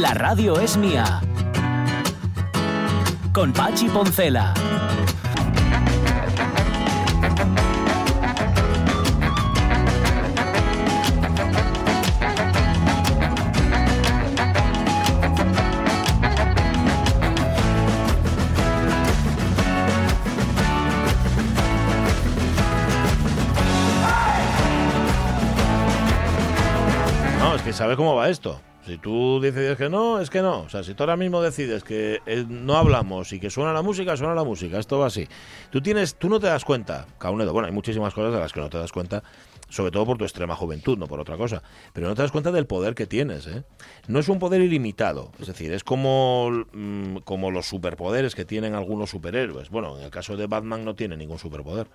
La radio es mía. Con Pachi Poncela. No, es que sabes cómo va esto. Si tú decides que no, es que no. O sea, si tú ahora mismo decides que eh, no hablamos y que suena la música, suena la música. Esto va así. Tú tienes, tú no te das cuenta, Caunedo. Bueno, hay muchísimas cosas de las que no te das cuenta, sobre todo por tu extrema juventud, no por otra cosa. Pero no te das cuenta del poder que tienes. ¿eh? No es un poder ilimitado. Es decir, es como, mm, como los superpoderes que tienen algunos superhéroes. Bueno, en el caso de Batman no tiene ningún superpoder.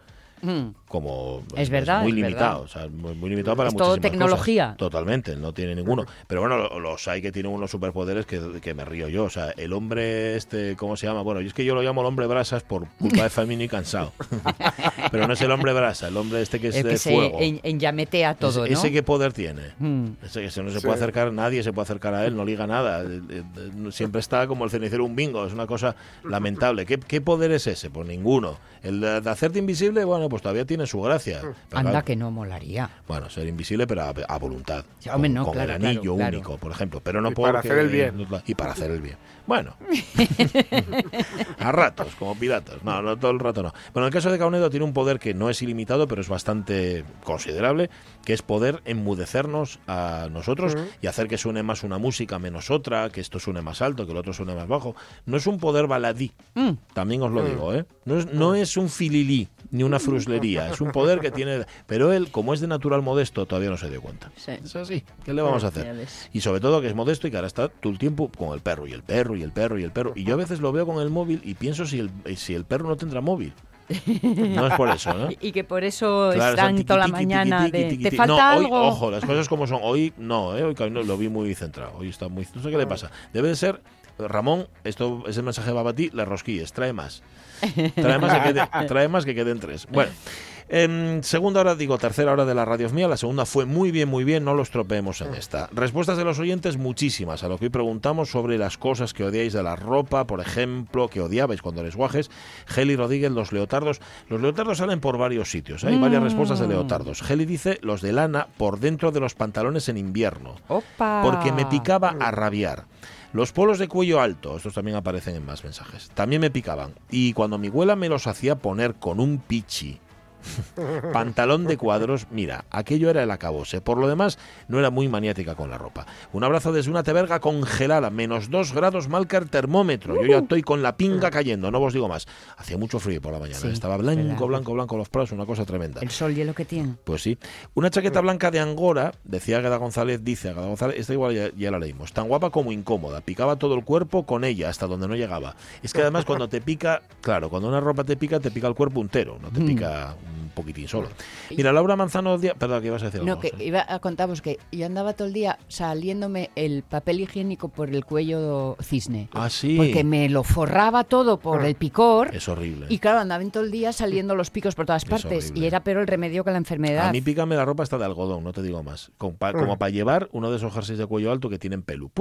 Mm. como Es verdad, muy es limitado, verdad. o sea, muy, muy limitado para Es todo tecnología. cosas. Totalmente, no tiene ninguno. Pero bueno, lo- los hay que tienen unos superpoderes que, que me río yo. O sea, el hombre este, ¿cómo se llama? Bueno, yo es que yo lo llamo el hombre brasas por culpa de Famino y cansado. Pero no es el hombre brasa, el hombre este que es El de que se fuego. en, enllametea todo, ese, ¿no? ese qué poder tiene. Mm. Ese que se- no se Sí. puede acercar nadie, se puede acercar a él, no liga nada. Eh, eh, eh, Siempre está como el cenicero un bingo, es una cosa lamentable. ¿Qué, qué poder es ese? Pues ninguno. El de de hacerte invisible, bueno, pues todavía tiene su gracia. Pero Anda claro, que no molaría. bueno, ser invisible, pero a, a voluntad. Sí, hombre, con, no, con claro, el anillo claro, claro. único, por ejemplo. Pero no Y para hacer el bien. Y para hacer el bien. Bueno. a ratos, como piratas. No, no todo el rato no. Bueno, en el caso de Caunedo tiene un poder que no es ilimitado, pero es bastante considerable, que es poder enmudecernos a nosotros y hacer que suene más una música menos otra, que esto suene más alto, que el otro suene más bajo. No es un poder baladí, Mm. también os lo digo, ¿eh? No es, no es un fililí ni una fruslería, es un poder que tiene... Pero él, como es de natural modesto, todavía no se dio cuenta. Sí. Es así, ¿qué le vamos a hacer? Y sobre todo que es modesto y que ahora está todo el tiempo con el perro y el perro y el perro y el perro. Y yo a veces lo veo con el móvil y pienso si el, si el perro no tendrá móvil. No es por eso, ¿no? Y, y que por eso Claro, están son toda la tiqui, mañana tiqui, de... ¿Te falta No, hoy, algo? ojo, las cosas como son. Hoy no, ¿eh? hoy lo vi muy centrado. Hoy está muy... No sé qué le pasa. Debe de ser... Ramón, esto ese mensaje va para ti, le rosquilles, trae más. Trae más que, quede- trae más que queden tres. Bueno, en segunda hora, digo, tercera hora de la radio es mía. La segunda fue muy bien, muy bien. No los tropeemos en esta. Respuestas de los oyentes, muchísimas. A lo que hoy preguntamos sobre las cosas que odiáis de la ropa, por ejemplo, que odiabais cuando eres guajes. Geli Rodríguez, los leotardos. Los leotardos salen por varios sitios. Hay varias respuestas de leotardos. Geli dice los de lana por dentro de los pantalones en invierno Opa. porque me picaba a rabiar. Los polos de cuello alto, estos también aparecen en más mensajes, también me picaban. Y cuando mi abuela me los hacía poner con un pichi, pantalón de cuadros, mira, aquello era el acabose. Por lo demás, no era muy maniática con la ropa. Un abrazo desde una teberga congelada, menos dos grados marca el termómetro. Yo ya estoy con la pinga cayendo, no os digo más. Hacía mucho frío por la mañana, Sí, estaba es blanco, blanco, blanco los prados, una cosa tremenda. El sol y lo que tiene. Pues sí. Una chaqueta blanca de Angora, decía Agueda González, dice Agueda González, esta igual ya, ya la leímos, tan guapa como incómoda, picaba todo el cuerpo con ella hasta donde no llegaba. Es que además cuando te pica, claro, cuando una ropa te pica, te pica el cuerpo entero, no te pica un poquitín solo. Mira, Laura Manzano, Díaz- perdón, ¿qué ibas a decir? No, algo? que Sí. iba a contaros que yo andaba todo el día saliéndome el papel higiénico por el cuello cisne. Ah, sí. Porque me lo forraba todo por el picor. Es horrible. Y claro, andaban todo el día saliendo los picos por todas Es partes. Y era peor el remedio que la enfermedad. A mí pícame la ropa hasta de algodón, no te digo más. Como para llevar uno de esos jerseys de cuello alto que tienen pelu.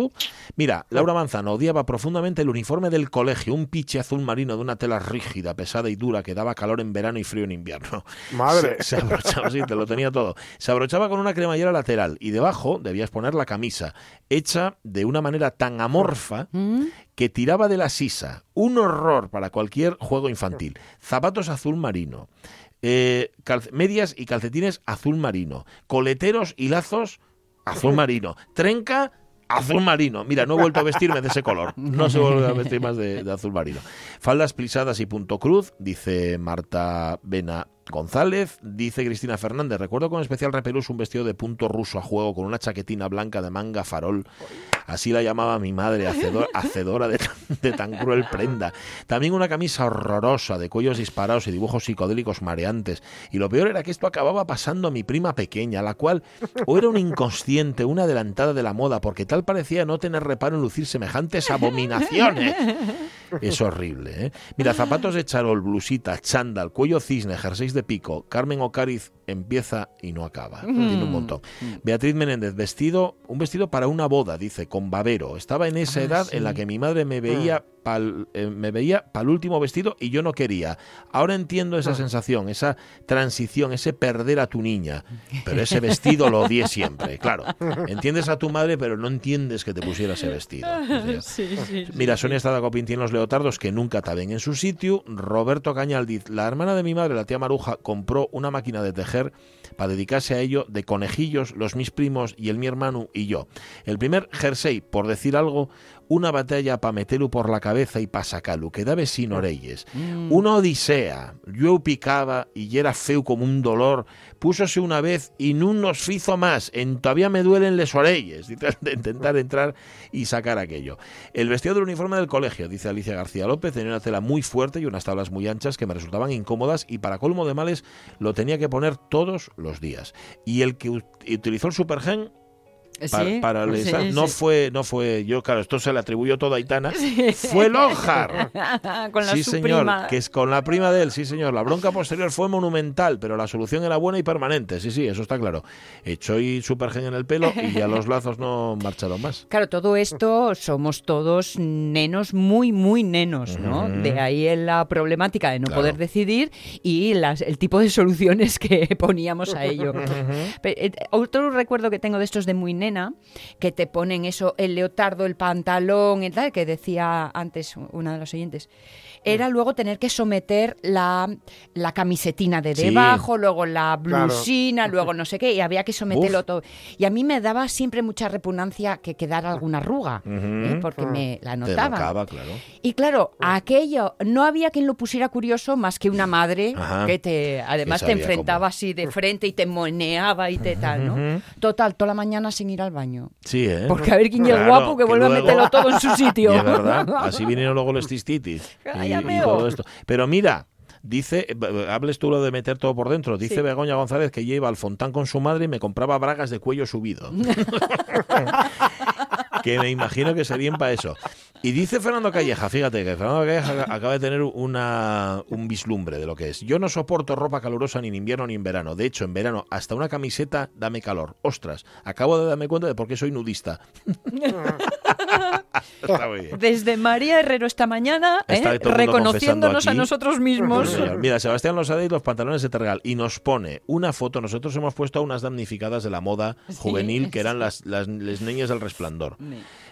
Mira, Laura Manzano odiaba profundamente el uniforme del colegio, un piche azul marino de una tela rígida, pesada y dura que daba calor en verano y frío en invierno. Madre. Se, se abrochaba, sí, te lo tenía todo. Se abrochaba con una cremallera lateral y debajo debías poner la camisa, hecha de una manera tan amorfa ¿Mm? que tiraba de la sisa. Un horror para cualquier juego infantil. Zapatos azul marino. eh, medias y calcetines azul marino. Coleteros y lazos azul marino. Trenca azul marino. Mira, no he vuelto a vestirme de ese color. No se vuelve a vestir más de, de azul marino. Faldas plisadas y punto cruz, dice Marta Bena González, dice Cristina Fernández, recuerdo con especial repelús un vestido de punto ruso a juego con una chaquetina blanca de manga farol. Así la llamaba mi madre, hacedor- hacedora de, tan- de tan cruel prenda. También una camisa horrorosa de cuellos disparados y dibujos psicodélicos mareantes. Y lo peor era que esto acababa pasando a mi prima pequeña, la cual o era una inconsciente, una adelantada de la moda, porque tal parecía no tener reparo en lucir semejantes abominaciones. Es horrible, ¿eh? Mira, zapatos de charol, blusita, chándal, cuello cisne, jerseys de pico. Carmen Ocariz empieza y no acaba. Tiene un montón. Beatriz Menéndez, vestido, un vestido para una boda, dice, con babero. Estaba en esa Ah, edad en la sí. que mi madre me veía pal, eh, me veía para último vestido y yo no quería. Ahora entiendo esa sensación, esa transición, ese perder a tu niña. Pero ese vestido lo odié siempre, claro. Entiendes a tu madre, pero no entiendes que te pusiera ese vestido. O sea, Mira, Sonia Estrada Copinti en Los Leotardos, que nunca taben en su sitio. Roberto Cañaldiz, la hermana de mi madre, la tía Maruja, compró una máquina de tejer para dedicarse a ello de conejillos, los mis primos y el mi hermano y yo. El primer jersey, por decir algo, una batalla para meterlo por la cabeza y para sacarlo, quedaba sin orelles. Una odisea. Yo picaba y era feo como un dolor. Púsose una vez y no nos fizo más. En todavía me duelen les orelles. De intentar entrar y sacar aquello. El vestido del uniforme del colegio, dice Alicia García López, tenía una tela muy fuerte y unas tablas muy anchas que me resultaban incómodas y para colmo de males lo tenía que poner todos los días. Y el que ut- utilizó el supergen Sí, para, el sí, no fue no fue yo claro esto se le atribuyó todo a Aitana. Fue Lonjar Con la sí su señor prima. que es con la prima de él sí señor. La bronca posterior fue monumental pero la solución era buena y permanente. Sí sí eso está claro. Echó y supergen en el pelo y ya los lazos no marcharon más. Claro, todo esto somos todos nenos muy, muy nenos, ¿no? De ahí la problemática de no Claro. poder decidir y las, el tipo de soluciones que poníamos a ello. Eh, Otro recuerdo que tengo de estos de muy que te ponen eso, el leotardo, el pantalón, y tal, que decía antes una de los oyentes, era luego tener que someter la, la camisetina de Sí. debajo, luego la Claro. blusina, luego no sé qué, y había que someterlo Uf. todo. Y a mí me daba siempre mucha repugnancia que quedara alguna arruga, ¿eh? Porque me la notaba. claro Y claro, aquello no había quien lo pusiera curioso más que una madre Ajá. que te además Que te enfrentaba cómo. así de frente y te moneaba y te tal, ¿no? Total, toda la mañana sin ir al baño. sí eh Porque a ver quién es Claro, guapo que, vuelve luego- a meterlo todo en su sitio. Y es verdad, así vinieron luego los cistitis y, Y todo esto. Pero mira, dice, eh, hables tú lo de meter todo por dentro, dice Sí. Begoña González que ella iba al Fontán con su madre y me compraba bragas de cuello subido. que me imagino que serían para eso. Y dice Fernando Calleja, fíjate que Fernando Calleja acaba de tener una, un vislumbre de lo que es. Yo no soporto ropa calurosa ni en invierno ni en verano. De hecho, en verano hasta una camiseta dame calor. Ostras, acabo de darme cuenta de por qué soy nudista. Está muy bien. Desde María Herrero esta mañana, ¿eh? Reconociéndonos a nosotros mismos. Sí. Mira, Sebastián Losada y los pantalones de Tergal y nos pone una foto. Nosotros hemos puesto a unas damnificadas de la moda juvenil que eran las, las, les niñas del resplandor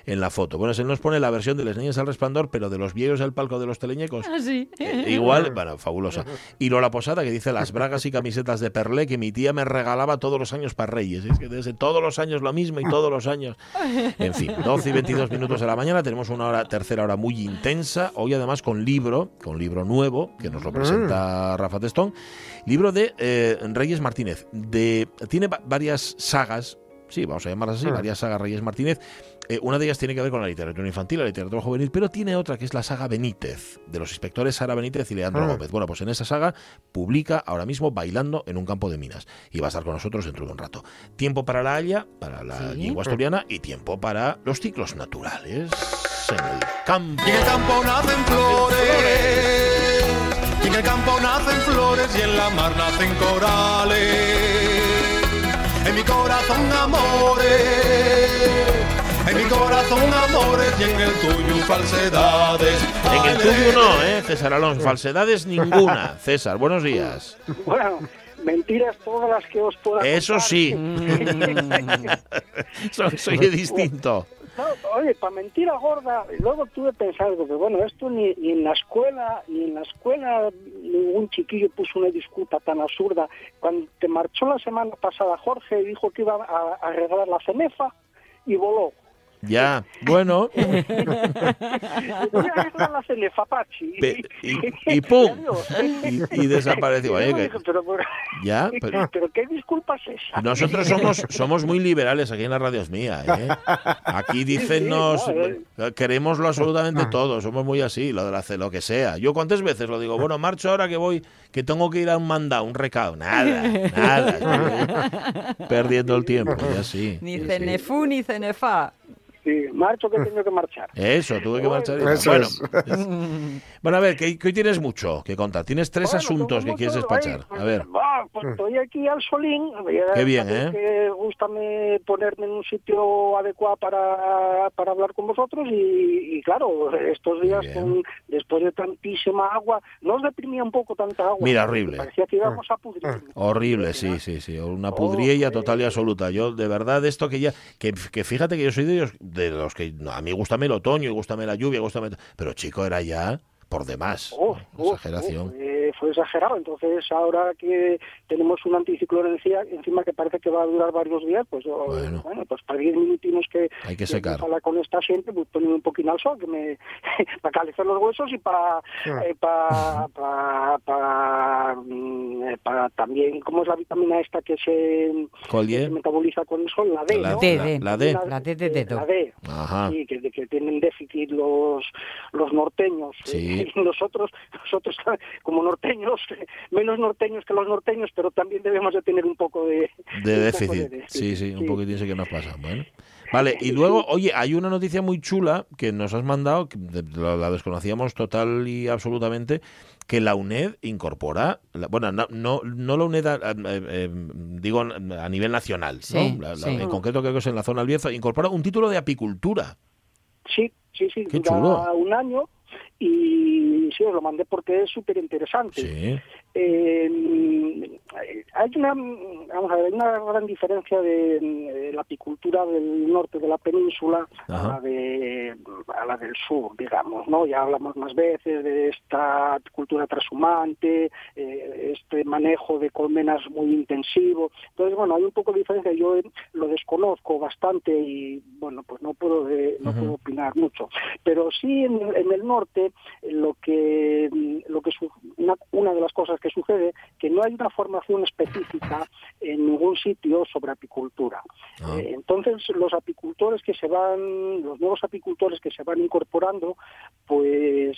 en la foto. Bueno, él nos pone la versión de las niñas del resplandor, pero de los viejos del palco de los teleñecos. Ah, sí. Eh, igual, bueno, fabulosa. Y Lola Posada que dice las bragas y camisetas de perlé que mi tía me regalaba todos los años para Reyes. Es que desde todos los años lo mismo y todos los años. En fin, 12 y 22 minutos de la mañana. Tenemos una hora, tercera hora muy intensa. Hoy además con libro, con libro nuevo, que nos lo presenta Rafa Testón. Libro de eh, Reyes Martínez. De, tiene va- varias sagas. Sí, vamos a llamarlas así, Ah. varias sagas Reyes Martínez. Eh, una de ellas tiene que ver con la literatura infantil, la literatura juvenil, pero tiene otra que es la saga Benítez, de los inspectores Sara Benítez y Leandro Ah. Gómez. Bueno, pues en esa saga publica ahora mismo Bailando en un campo de minas y va a estar con nosotros dentro de un rato. Tiempo para la haya, para la Sí. lengua asturiana y tiempo para los ciclos naturales en el campo. Y en el campo nacen flores, y en el campo nacen flores y en la mar nacen corales. En mi corazón amores, en mi corazón amores y en el tuyo falsedades. En el tuyo no, ¿eh, César Alonso? Falsedades ninguna. César, buenos días. Bueno, mentiras todas las que os pueda Eso contar. sí. soy, soy distinto. No, oye, para mentira gorda, luego tuve pensando que bueno, esto ni, ni en la escuela, ni en la escuela ningún chiquillo puso una disputa tan absurda. Cuando te marchó la semana pasada Jorge dijo que iba a, a regalar la cenefa y voló. Ya, bueno. Pe- y- y ¡pum! Y, y desapareció. Oye, Yo que- dije, pero, pero- ya, pero pero qué disculpa es esa. nosotros somos, somos muy liberales aquí en la radio es mía, ¿eh? Aquí dicen nos no, queremos lo absolutamente todo, somos muy así, lo de la ce- lo que sea. Yo cuántas veces lo digo, bueno, marcho ahora que voy, que tengo que ir a un mandado, un recado, nada, nada, estoy perdiendo el tiempo, y así. Ni sí, sí. cenefu ni cenefa. Sí, marcho que tengo que marchar. Eso, tuve que marchar. y tal. Eso bueno, es. bueno, a ver, que, que hoy tienes mucho que contar. Tienes tres Bueno, asuntos que quieres despachar. A ver. va, pues estoy aquí al solín. Qué bien, ¿eh? Que gustame ponerme en un sitio adecuado para, para hablar con vosotros y, y claro, estos días con, después de tantísima agua, ¿no os deprimía un poco tanta agua? Mira, horrible. Parecía que íbamos a pudrir. Horrible, sí, sí, sí. Una pudriella total y absoluta. Yo, de verdad, esto que ya. Que, que fíjate que yo soy de ellos, de los que. no, a mí gustame el otoño, y gustame la lluvia, gustame. Pero chico, era ya por demás. Uf, Exageración. uf, eh, fue exagerado. Entonces, ahora que tenemos un anticiclón encima, encima que parece que va a durar varios días, pues Bueno. bueno, pues para 10 minutinos que, Hay que secar. hablar con esta gente, pues poner un poquito al sol, que me para calizar los huesos y para eh, para para para, mm, eh, para también cómo es la vitamina esta que se, metaboliza con el sol, la D, La ¿no? D, la- D. la D. La D de dedo. La D. Ajá. Sí, que, que tienen déficit los los norteños. Sí. Y nosotros, nosotros como norteños, menos norteños que los norteños, pero también debemos de tener un poco de... De un déficit. poco de Sí, sí, un poquitín sí que nos pasa. Bueno. Vale, y luego, oye, hay una noticia muy chula que nos has mandado, que la, la desconocíamos total y absolutamente, que la UNED incorpora, la- bueno, no, no, no la UNED, a- a- eh, eh, digo a nivel nacional, ¿no? Sí, La- la- sí. en concreto creo que es en la zona del Bierzo, incorpora un título de apicultura. Sí, sí, sí, Qué dura chulo. un año y sí, os lo mandé porque es súper interesante. Eh, hay una vamos a ver, hay una gran diferencia de, la apicultura del norte de la península a la, de, a la del sur, digamos, ¿no? Ya hablamos más veces de esta apicultura transhumante, eh, este manejo de colmenas muy intensivo. Entonces, bueno, hay un poco de diferencia. Yo eh, lo desconozco bastante y, bueno, pues no puedo, de- no puedo opinar mucho. Pero sí en, en el norte lo que, lo que su- una, una de las cosas que sucede que no hay una formación específica en ningún sitio sobre apicultura. Ah. Eh, entonces los apicultores que se van, los nuevos apicultores que se van incorporando, pues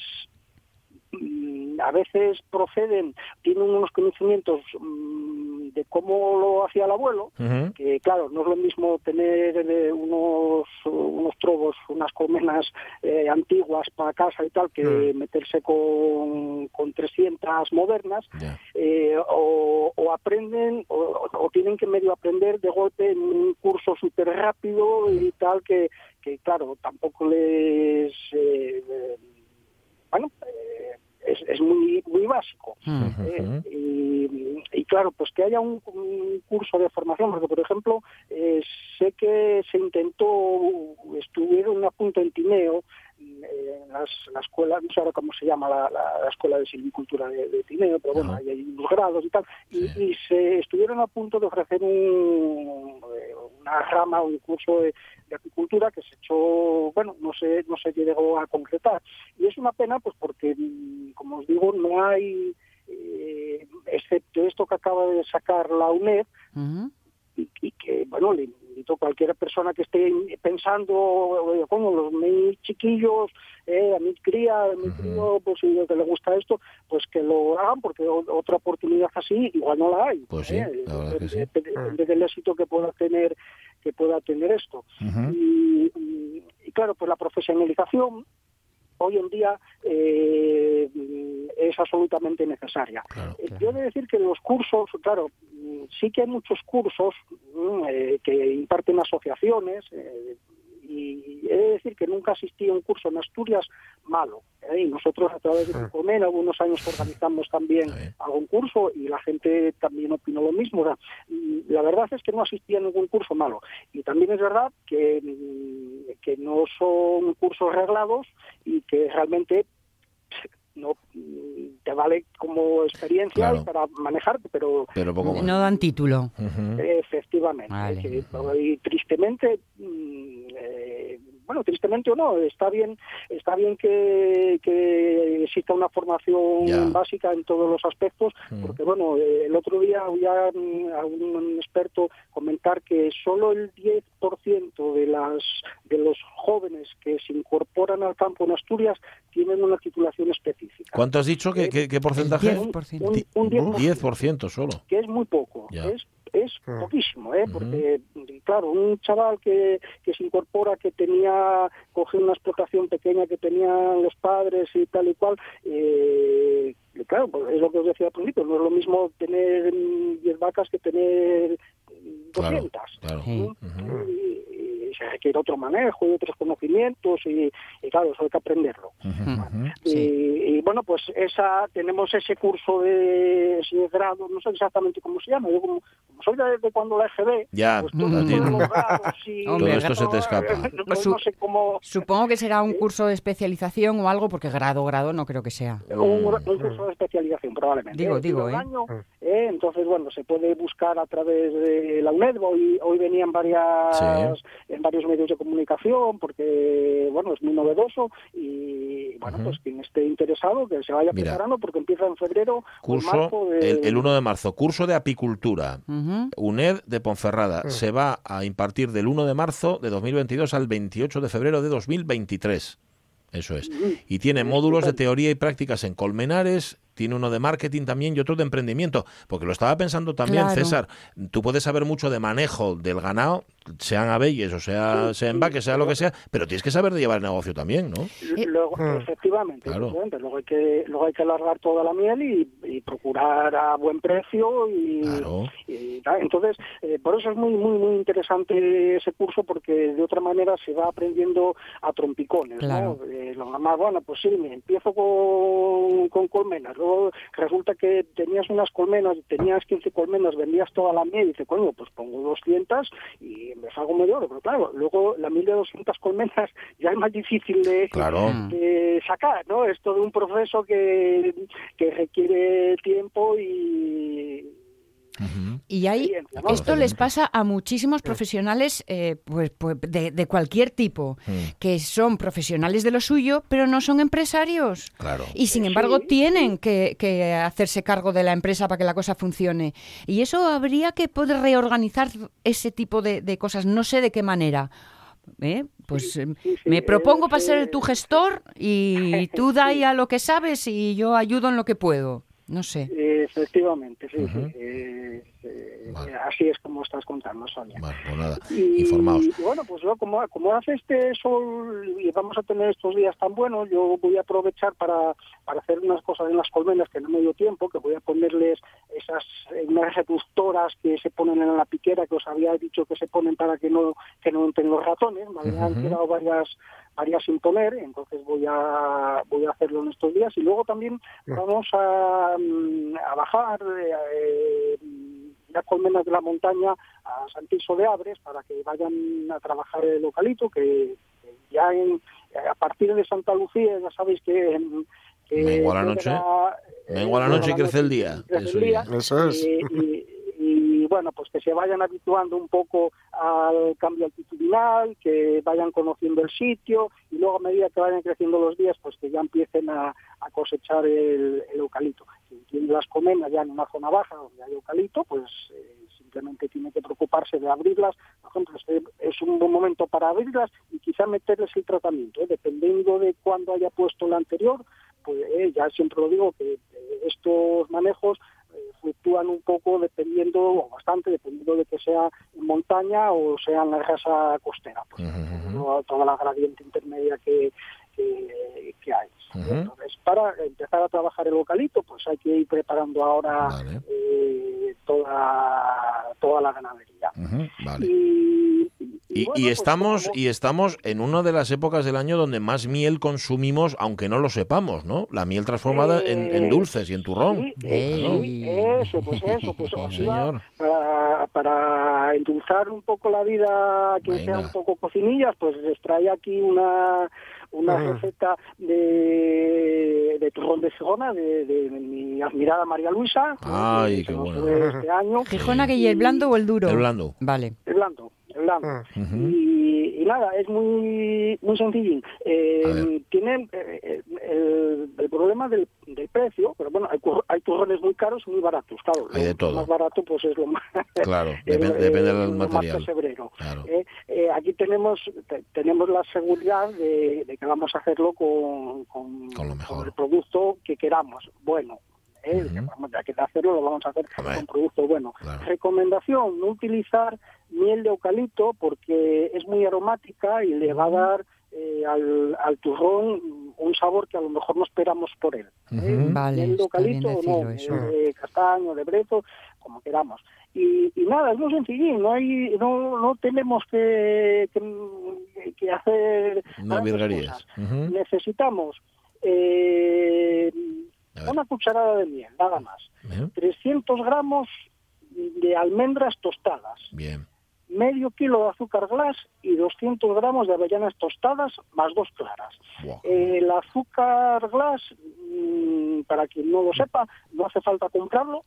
a veces proceden, tienen unos conocimientos mm, de cómo lo hacía el abuelo, que claro, no es lo mismo tener eh, unos, unos trobos, unas colmenas eh, antiguas para casa y tal, que meterse con, con 300 modernas, eh, o, o aprenden o, o tienen que medio aprender de golpe en un curso súper rápido y tal, que, que claro, tampoco les... eh, eh, bueno, eh, es, es muy, muy básico. Eh, y, y claro, pues que haya un, un curso de formación, porque por ejemplo, eh, sé que se intentó, estuvieron a punto en Tineo, en las, la escuela, no sé ahora cómo se llama la, la- la escuela de silvicultura de, de Tineo, pero bueno, ahí hay unos grados y tal, y, Sí. y se estuvieron a punto de ofrecer un, eh, una rama, un curso de, de apicultura que se echó, bueno, no se, no se llegó a concretar. Y es una pena, pues porque, mm, como os digo, no hay, eh, excepto esto que acaba de sacar la UNED, y, y que, bueno, le invito a cualquier persona que esté pensando, como los mis chiquillos, eh, a mi cría, a mi crío, pues si que le gusta esto, pues que lo hagan, porque otra oportunidad así igual no la hay. Pues sí, eh, la verdad es que sí. depende- depende del éxito que pueda tener que pueda tener esto. Y- y claro, pues la profesionalización hoy en día eh, es absolutamente necesaria. Claro. Eh, Yo he de decir que los cursos, claro, mm, sí que hay muchos cursos mm, eh, que imparten asociaciones eh, y he de decir que nunca asistí a un curso en Asturias malo. ¿eh? Y nosotros a través de Comen algunos años organizamos también algún curso y la gente también opinó lo mismo. O sea, mm, la verdad es que no asistí a ningún curso malo. Y también es verdad que, mm, que no son cursos reglados y que realmente no te vale como experiencia Claro. para manejarte, pero Pero poco más. No dan título. Efectivamente. Vale. que- y tristemente mm, eh, bueno, tristemente o no, está bien, está bien que, que exista una formación Ya. básica en todos los aspectos, Mm. porque bueno, eh, el otro día oía mm, a un experto comentar que solo el 10% de las de los jóvenes que se incorporan al campo en Asturias tienen una titulación específica. ¿Cuánto has dicho? ¿Qué, qué, qué porcentaje? 10%. Un, Di- un 10%, 10% solo. que es muy poco, Ya. es es Mm. poquísimo, ¿eh? porque claro, un chaval que, que se incorpora, que tenía, cogió una explotación pequeña que tenían los padres y tal y cual, eh, claro, pues es lo que os decía al principio, no es lo mismo tener mm, 10 vacas que tener mm, Claro, 200. claro. Sí. Ujú. Y, y se requiere otro manejo y otros conocimientos y, y claro, eso hay que aprenderlo. Y, Sí. y, bueno, pues esa tenemos ese curso de, ese grado, no sé exactamente cómo se llama, yo como, como soy de, de cuando la EGB, Ya, pues a todos ti- los grados y... Hombre, Todo esto se te escapa. No, Pues no su- sé cómo... Supongo que será un curso de especialización o algo, porque grado, grado no creo que sea. Un, un curso de especialización probablemente. Digo, ¿eh? digo, ¿eh? año, ¿eh? Entonces, bueno, se puede buscar a través de la UNED. Hoy, hoy venían varias, Sí. en varios medios de comunicación porque, bueno, es muy novedoso y, bueno, pues quien esté interesado que se vaya Mira. preparando porque empieza en febrero o en marzo Curso, de- el, el 1 de marzo, curso de apicultura. UNED de Ponferrada se va a impartir del 1 de marzo de 2022 al 28 de febrero de 2023. Eso es. Y tiene módulos de teoría y prácticas en Colmenares, tiene uno de marketing también y otro de emprendimiento. Porque lo estaba pensando también, Claro. César, tú puedes saber mucho de manejo del ganado, sean abelles o sea, sean vaques, sea lo que sea, pero tienes que saber de llevar el negocio también, ¿no? Luego, efectivamente, Claro. efectivamente, luego hay que luego hay que alargar toda la miel y, y procurar a buen precio y, Claro. y entonces eh, por eso es muy muy muy interesante ese curso porque de otra manera se va aprendiendo a trompicones, Claro. ¿no? Eh, lo más bueno, pues sí, me empiezo con, con colmenas, luego resulta que tenías unas colmenas, tenías 15 colmenas, vendías toda la miel y dices, coño, pues pongo 200 y me salgo medio oro, pero claro, luego la miel de 200 colmenas ya es más difícil de, Claro. de sacar, ¿no? Es todo un proceso que, que requiere tiempo y... Y ¿no? esto les pasa a muchísimos profesionales eh, pues, pues, de, de cualquier tipo, que son profesionales de lo suyo, pero no son empresarios. Claro. Y sin embargo tienen que, que hacerse cargo de la empresa para que la cosa funcione. Y eso habría que poder reorganizar ese tipo de, de cosas. No sé de qué manera. ¿Eh? Pues sí, sí, me propongo para ser tu gestor y tú da a lo que sabes y yo ayudo en lo que puedo. No sé. Efectivamente, sí, sí. Eh, eh, Vale. Así es como estás contando, Sonia. Vale, pues nada, Y, informaos. y bueno, pues yo, como, como hace este sol y vamos a tener estos días tan buenos, yo voy a aprovechar para, para hacer unas cosas en las colmenas que no me dio tiempo, que voy a ponerles esas unas reductoras que se ponen en la piquera que os había dicho que se ponen para que no que no entren los ratones. Me habían quedado varias varias sin poner, entonces voy a voy a hacerlo en estos días y luego también vamos a, mm, a bajar eh, eh, las colmenas de la montaña a Santiso de Abres para que vayan a trabajar el localito, que, ya en- a partir de Santa Lucía ya sabéis que... en- que Mengua la noche, era, eh, mengua la noche y crece el día. crece el día, ya. Eso es. y, y- y, bueno, pues que se vayan habituando un poco al cambio altitudinal, que vayan conociendo el sitio y luego a medida que vayan creciendo los días, pues que ya empiecen a, a cosechar el, el eucalipto. Si tiene las colmenas ya en una zona baja donde hay eucalipto, pues eh, simplemente tiene que preocuparse de abrirlas. Por ejemplo, es, es un buen momento para abrirlas y quizá meterles el tratamiento, ¿eh? dependiendo de cuándo haya puesto la anterior, pues eh, ya siempre lo digo que eh, estos manejos fluctúan un poco dependiendo, o bastante, dependiendo de que sea en montaña o sea en la grasa costera. Pues, toda- toda la gradiente intermedia que, que, que hay. Entonces, para empezar a trabajar el vocalito, pues hay que ir preparando ahora Vale. eh, toda, toda la ganadería. Vale. Y, Y, bueno, y pues, estamos como- y estamos en una de las épocas del año donde más miel consumimos, aunque no lo sepamos, ¿no? La miel transformada en, en Eh, dulces y en turrón. Sí, eh, sí, eso, pues eso, pues señor. para, para endulzar un poco la vida a quien sea Venga. un poco cocinillas, pues les trae aquí una una Ujú. receta de, de turrón de Segona de, de mi admirada María Luisa. Ay, que qué bueno. Este año. ¿Gijona que y el blando o el duro? El blando. Vale. El blando, Ujú. y, y nada, es muy muy sencillín. Eh, tienen eh, el, el problema del, del precio, pero bueno, hay, hay turrones muy caros y muy baratos, claro. Hay de lo todo. más barato pues es lo más... Claro, el- depende el- del lo más material. Claro. Eh, eh, aquí tenemos te- tenemos la seguridad de, de que vamos a hacerlo con, con, Con lo mejor. el producto que queramos. Bueno, eh, vamos, ya que hacerlo, lo vamos a hacer Hombre. con producto bueno. Claro. Recomendación, no utilizar miel de eucalipto porque es muy aromática y le va a dar eh, al, al turrón un sabor que a lo mejor no esperamos por él. ¿eh? Vale, miel de eucalipto o no, eso. de castaño, de brezo, como queramos. Y, y nada, es muy sencillín, no hay, no, no tenemos que, que, que hacer No virguerías. Ujú. Necesitamos eh, A. una cucharada de miel, nada más. Bien. 300 gramos de almendras tostadas, Bien. medio kilo de azúcar glass y 200 gramos de avellanas tostadas más dos claras. Eh, el azúcar glass, mm, para quien no lo sepa, no hace falta comprarlo.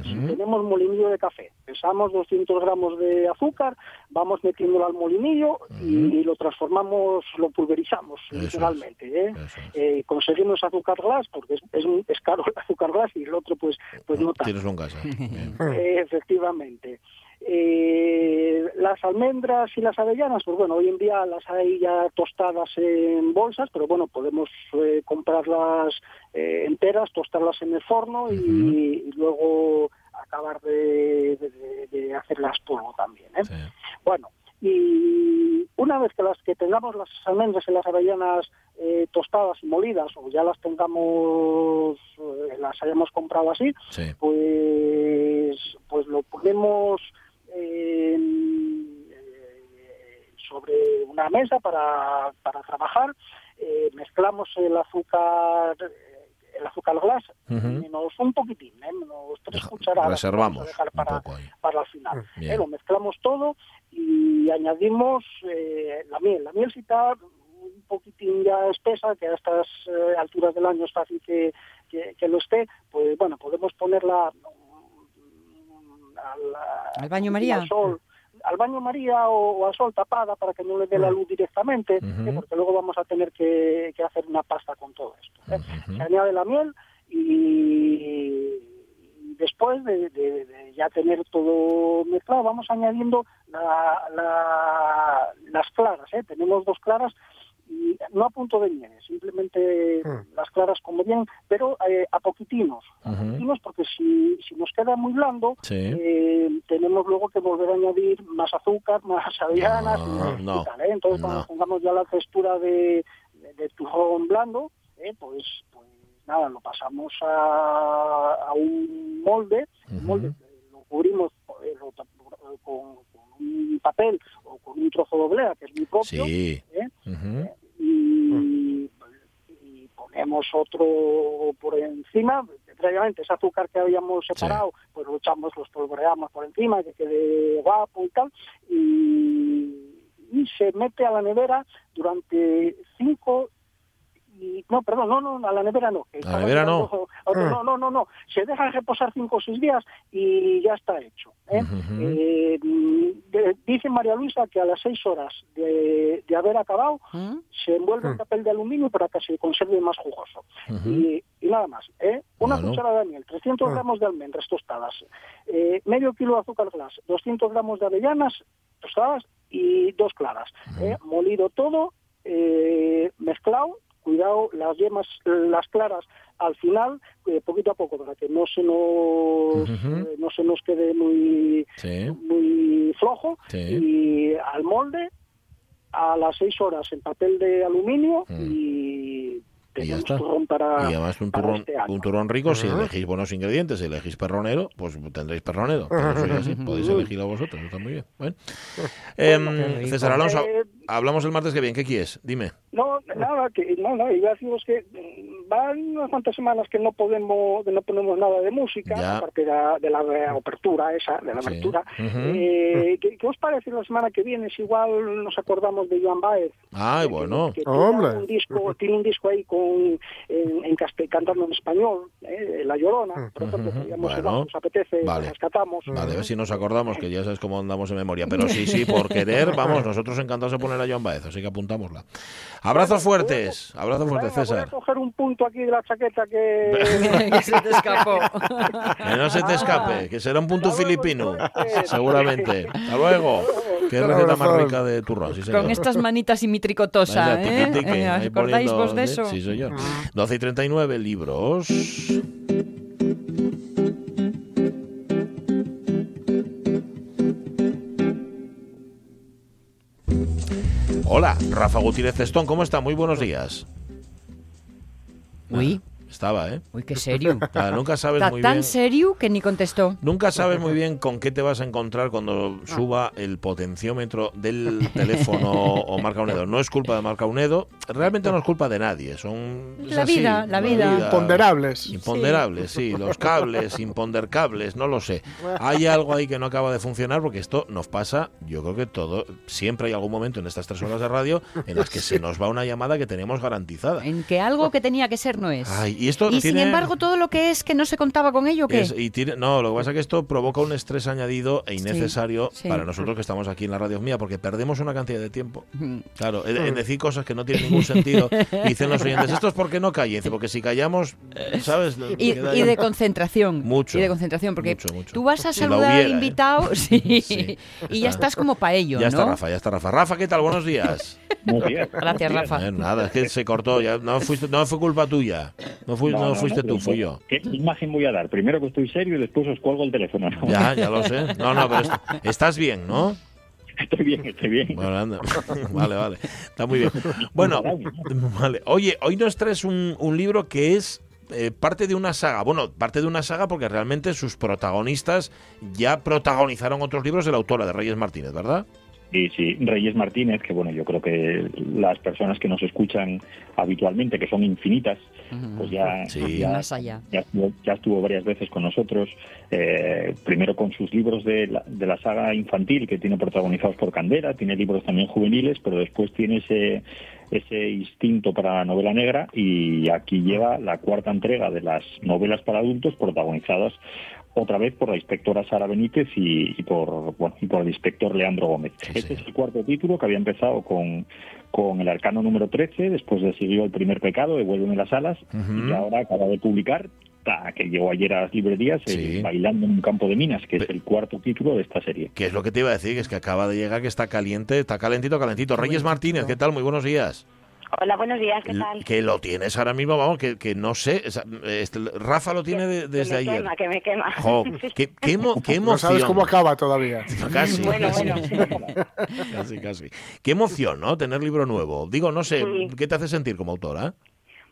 Ujú. Tenemos molinillo de café. Pesamos 200 gramos de azúcar, vamos metiéndolo al molinillo y, lo transformamos, lo pulverizamos es. literalmente. ¿eh? Es. Eh, conseguimos azúcar glass porque es, es, un- es caro el azúcar glass y el otro pues, pues no tanto. Tienes en casa. Bien. Eh, efectivamente. Eh, las almendras y las avellanas, pues bueno, hoy en día las hay ya tostadas en bolsas, pero bueno, podemos eh, comprarlas eh, enteras, tostarlas en el horno y, y luego acabar de, de- de hacerlas polvo también. ¿eh? Sí. Bueno, y una vez que las que tengamos las almendras y las avellanas eh, tostadas y molidas o ya las tengamos, eh, las hayamos comprado así, Sí. pues pues lo ponemos en- eh, sobre una mesa para, para trabajar eh, mezclamos el azúcar eh, el azúcar glass Ujú. menos un poquitín ¿eh? menos tres Deja- cucharadas reservamos dejar para, poco ahí. para el final. ¿eh? lo mezclamos todo y añadimos eh, la miel la miel si está un poquitín ya espesa que a estas eh, alturas del año es fácil que, que, que lo esté pues bueno podemos ponerla al, ¿Al baño María? al sol al baño María o, o al sol tapada para que no le dé la luz directamente. ¿eh? porque luego vamos a tener que, que hacer una pasta con todo esto. ¿eh? Se añade la miel y después de, de- de ya tener todo mezclado vamos añadiendo la- la- las claras. ¿eh? Tenemos dos claras y no a punto de nieve, simplemente las claras como bien, pero eh, a poquitinos, a poquitinos porque si, si nos queda muy blando, Sí. eh, tenemos luego que volver a añadir más azúcar, más avellanas y- No, y, no, tal. ¿eh? Entonces, no. cuando tengamos ya la textura de, de, de turrón blando, ¿eh? pues, pues nada, lo pasamos a, a un molde, molde lo cubrimos eh, lo con, con un papel o con un trozo de oblea, que es muy propio, Sí. ¿eh y ponemos otro por encima, previamente ese azúcar que habíamos separado, pues lo echamos, lo espolvoreamos por encima, que quede guapo y tal, y, y se mete a la nevera durante cinco y no, perdón, no, no, a la nevera no. A la nevera no. otro- no, no, no, no. Se deja reposar cinco o seis días y ya está hecho. ¿eh? Eh, de- dice María Luisa que a las seis horas de, de haber acabado ¿Mm? se envuelve en papel de aluminio para que se conserve más jugoso. Y, y nada más. ¿eh? Una Bueno. cucharada de miel, 300 gramos de almendras tostadas, eh, medio kilo de azúcar glass, 200 gramos de avellanas tostadas y dos claras. ¿eh? Molido todo, eh, mezclado, cuidado, las yemas, las claras al final, eh, poquito a poco, para que no se nos, eh, no se nos quede muy, Sí. muy flojo Sí. y al molde a las seis horas en papel de aluminio Mm. y Y ya está. turrón para, Y además un turrón, este un turrón rico, si elegís buenos ingredientes, si elegís perronero, pues tendréis perronero. Pero eso ya sí, podéis elegirlo vosotros, está muy bien. Bueno. Rico. César Alonso, Eh, hablamos el martes que viene. ¿Qué quieres? Dime. No, nada, que no, no, iba a deciros que mm, van unas cuantas semanas que no podemos, que no ponemos nada de música, Ya. aparte de la, de la apertura esa, de la Sí. apertura. Ujú. Eh, ¿qué, qué os parece la semana que viene? Si igual nos acordamos de Joan Baez. Ay, bueno. que tiene Hombre. un disco, tiene un disco ahí con en, en, en caspe- cantando en español, ¿eh? La Llorona, por ejemplo, Ujú. podríamos, Bueno. igual, nos apetece, Vale. la rescatamos. Vale, a ver si nos acordamos, que ya sabes cómo andamos en memoria. Pero sí, sí, por querer, vamos, nosotros encantados de poner a Joan Baez, así que apuntámosla. Abrazos fuertes, abrazos fuertes, César. Voy a coger un punto aquí de la chaqueta que... que se te escapó. Que no se te escape, que será un punto luego, filipino, seguramente. Hasta luego. Qué receta más rica de turrón, sí. Con estas manitas y mi tricotosa, ¿eh? tiqui, tiqui, Eh, ahí ¿Acordáis poniendo- vos de eso? Sí, señor. 12 y 39, libros. Hola, Rafa Gutiérrez Testón, ¿cómo está? Muy buenos días. Uy, Estaba, ¿eh? uy, qué serio. Ah, nunca sabes Está muy tan bien. serio que ni contestó. Nunca sabes muy bien con qué te vas a encontrar cuando suba el potenciómetro del teléfono o Marca Unedo. No es culpa de Marca Unedo, realmente no es culpa de nadie. Son es La así, vida, la vida. Imponderables. Imponderables, sí. los cables, impondercables, no lo sé. Hay algo ahí que no acaba de funcionar porque esto nos pasa, yo creo que todo, siempre hay algún momento en estas tres horas de radio en las que se nos va una llamada que tenemos garantizada. En que algo que tenía que ser no es. Ay, y esto y sin embargo, todo lo que es que no se contaba con ello, ¿qué? Es- y tiene- no, lo que pasa es que esto provoca un estrés añadido e innecesario sí. para nosotros que estamos aquí en la radio mía, porque perdemos una cantidad de tiempo. Claro, en, en decir cosas que no tienen ningún sentido. Y dicen los oyentes, ¿esto es porque no calle? Dice, porque si callamos, ¿sabes? Y, y de concentración. Mucho. Y de concentración, porque Mucho, mucho. tú vas a saludar al hubiera, ¿eh? invitado sí, Sí. y ya estás como para ello, Ya ¿no? está Rafa, ya está Rafa. Rafa, ¿qué tal? Buenos días. Muy bien. Gracias, Rafa. Eh, nada, es que se cortó. Ya, no, fuiste, no fue culpa tuya. No, fui- no, fuiste tú, fui yo. ¿Qué imagen voy a dar? Primero que estoy serio y después os cuelgo el teléfono. ¿no? Ya, ya lo sé. No, no, pero est- estás bien, ¿no? Estoy bien, estoy bien. Bueno, anda. Vale, vale. Está muy bien. Bueno, vale. Oye, hoy nos traes un, un libro que es eh, parte de una saga. Bueno, parte de una saga porque realmente sus protagonistas ya protagonizaron otros libros de la autora, de Reyes Martínez, ¿verdad? Y sí, Reyes Martínez, que bueno, yo creo que las personas que nos escuchan habitualmente, que son infinitas, pues ya, Sí. ya, Más allá. ya estuvo, ya estuvo varias veces con nosotros, eh, primero con sus libros de la, de la saga infantil que tiene protagonizados por Candela, tiene libros también juveniles, pero después tiene ese, ese instinto para la novela negra y aquí lleva la cuarta entrega de las novelas para adultos protagonizadas otra vez por la inspectora Sara Benítez y, y por bueno, y por el inspector Leandro Gómez. Sí, este señor. es el cuarto título que había empezado con, con el arcano número 13, después le siguió el primer pecado, Devuélveme las alas, Ujú. y ahora acaba de publicar, que llegó ayer a las librerías, Sí. Bailando en un campo de minas, que es el cuarto título de esta serie. Que es lo que te iba a decir, que es que acaba de llegar, que está caliente, está calentito, calentito. Reyes Martínez, ¿qué tal? Muy buenos días. Hola, buenos días, ¿qué tal? Que lo tienes ahora mismo, vamos, que, que no sé. este, Rafa lo tiene de- Que desde me ayer. quema, que me quema. Jo, qué, qué emo- qué No emoción. sabes cómo acaba todavía. Casi, Bueno, casi, bueno. casi, casi. Qué emoción, ¿no? Tener libro nuevo. Digo, no sé, Sí. ¿qué te hace sentir como autora?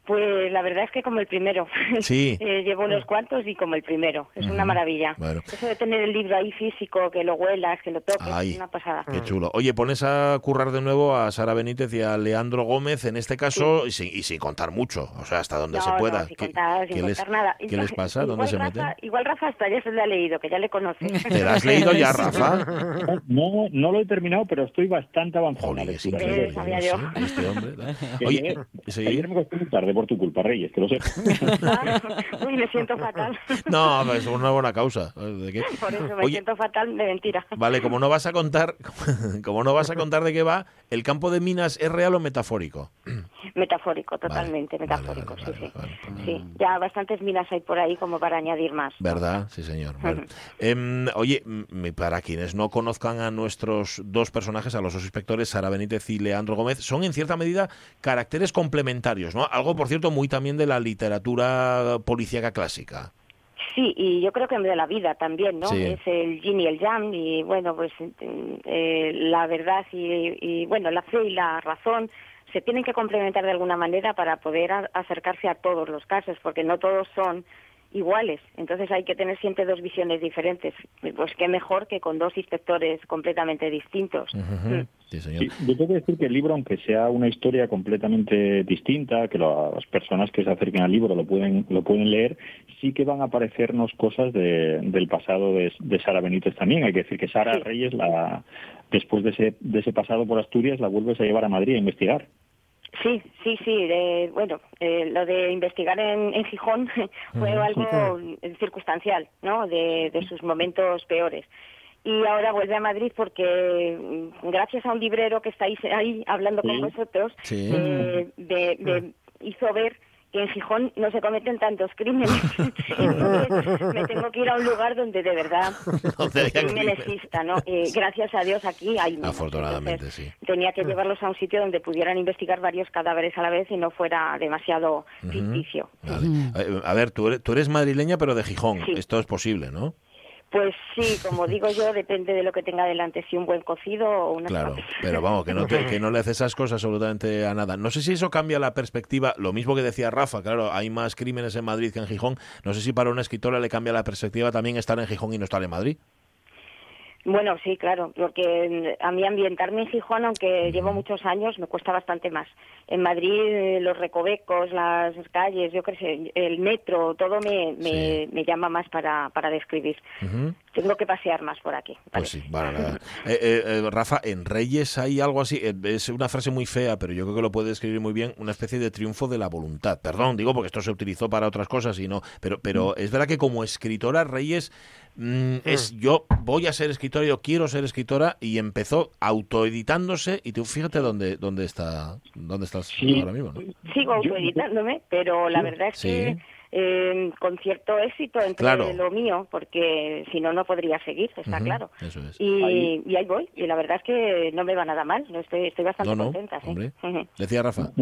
Pues la verdad es que como el primero. Sí. Eh, llevo unos cuantos y como el primero. Es una maravilla. Bueno. Eso de tener el libro ahí físico, que lo huelas, que lo toques, Ay. es una pasada. Qué chulo. Oye, pones a currar de nuevo a Sara Benítez y a Leandro Gómez en este caso y, sin, y sin contar mucho, o sea, hasta donde No, se no, pueda. sin ¿Qué, contar, sin qué les, nada. qué les pasa? ¿Dónde Igual se meten? Igual Rafa hasta ya se lo ha leído, que ya le conoce. ¿Te la has leído ya, Rafa? No, no lo he terminado, pero estoy bastante avanzado Jolín, es increíble. Eh, sabía yo. este hombre. Oye, ayer- sí. ayer me costó muy tarde por tu culpa, Reyes, que lo sé. Uy, me siento fatal. No, pero es una buena causa. ¿De qué? Por eso me Oye, siento fatal de mentira. Vale, como no vas a contar, como no vas a contar de qué va, ¿el campo de minas es real o metafórico? Metafórico, totalmente Vale, metafórico, vale, sí, vale, sí. vale, vale. Sí, ya bastantes minas hay por ahí como para añadir más. ¿Verdad? Sí, señor. Em, oye, para quienes no conozcan a nuestros dos personajes, a los dos inspectores, Sara Benítez y Leandro Gómez, son en cierta medida caracteres complementarios, ¿no? Algo, por cierto, muy también de la literatura policíaca clásica. Sí, y yo creo que de la vida también, ¿no? Sí. Es el yin y el yang, y bueno, pues eh, la verdad y, y, bueno, la fe y la razón se tienen que complementar de alguna manera para poder a- acercarse a todos los casos, porque no todos son iguales. Entonces hay que tener siempre dos visiones diferentes. Pues qué mejor que con dos inspectores completamente distintos. Mm. Sí, señor. Sí, yo tengo que decir que el libro, aunque sea una historia completamente distinta, que las personas que se acerquen al libro lo pueden lo pueden leer, sí que van a aparecernos cosas de- del pasado de, de Sara Benítez también. Hay que decir que Sara Sí. Reyes, la, después de ese, de ese pasado por Asturias, la vuelves a llevar a Madrid a investigar. Sí, sí, sí. de- bueno, eh, lo de investigar en, en Gijón fue algo circunstancial, ¿no? De, de sus momentos peores. Y ahora vuelve a Madrid porque, mm, gracias a un librero que está ahí, hablando con vosotros, Sí. eh, me hizo ver que en Gijón no se cometen tantos crímenes. Entonces, me tengo que ir a un lugar donde de verdad haya el crimen exista, ¿no? Eh, gracias a Dios aquí hay menos. Afortunadamente, Entonces, sí. Tenía que llevarlos a un sitio donde pudieran investigar varios cadáveres a la vez y no fuera demasiado ficticio. Vale. Eh, A ver, tú eres, tú eres madrileña, pero de Gijón. Sí. Esto es posible, ¿no? Pues sí, como digo yo, depende de lo que tenga delante, si un buen cocido o una Claro, pero vamos, que no, te- que no le haces esas cosas absolutamente a nada. No sé si eso cambia la perspectiva, lo mismo que decía Rafa, claro, hay más crímenes en Madrid que en Gijón. No sé si para una escritora le cambia la perspectiva también estar en Gijón y no estar en Madrid. Bueno, sí, claro, porque a mí ambientarme en Gijón, aunque llevo muchos años, me cuesta bastante más. En Madrid, eh, los recovecos, las calles, yo qué sé, el metro, todo me, me, Sí. me llama más para, para describir. Tengo que pasear más por aquí. Pues sí, vale, nada. Eh, eh, eh, Rafa, en Reyes hay algo así, eh, es una frase muy fea, pero yo creo que lo puede describir muy bien, una especie de triunfo de la voluntad. Perdón, digo porque esto se utilizó para otras cosas y no, pero, pero es verdad que como escritora Reyes mm, es yo voy a ser escritora, yo quiero ser escritora y empezó autoeditándose y tú fíjate dónde dónde está dónde estás Sí. ahora mismo, ¿no? Sigo autoeditándome, pero la verdad es Sí. que eh, con cierto éxito entre Claro. lo mío, porque si no, no podría seguir, está claro. Eso es. Y Ahí. y ahí voy, y la verdad es que no me va nada mal, no estoy, estoy bastante No, no, contenta. sí. hombre. Ujú. Decía Rafa.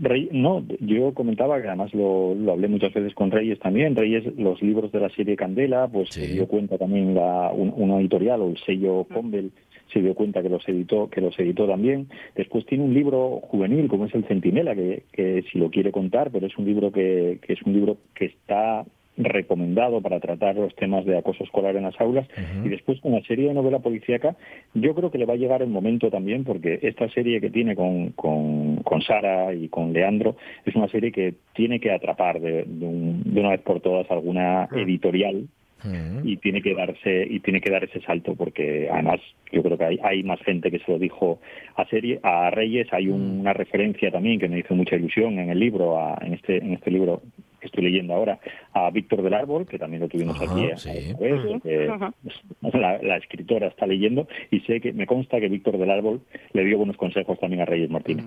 Rey- no, yo comentaba que además lo, lo hablé muchas veces con Reyes también. Reyes, los libros de la serie Candela, pues Sí. se dio cuenta también la, un- una editorial o el sello Convel se dio cuenta que los editó que los editó también. Después tiene un libro juvenil como es el Centinela que, que si lo quiere contar, pero es un libro que, que es un libro que está recomendado para tratar los temas de acoso escolar en las aulas. Y después con la serie de novela policíaca yo creo que le va a llegar el momento también porque esta serie que tiene con, con, con Sara y con Leandro es una serie que tiene que atrapar de, de un- de una vez por todas alguna editorial Ujú. y tiene que darse y tiene que dar ese salto porque además yo creo que hay, hay más gente que se lo dijo a serie a Reyes. Hay un- una referencia también que me hizo mucha ilusión en el libro a- en este en este libro estoy leyendo ahora a Víctor del Árbol que también lo tuvimos Ajá, aquí eh, sí. vez, Sí. que Ajá. la, la escritora está leyendo y sé que me consta que Víctor del Árbol le dio buenos consejos también a Reyes Martínez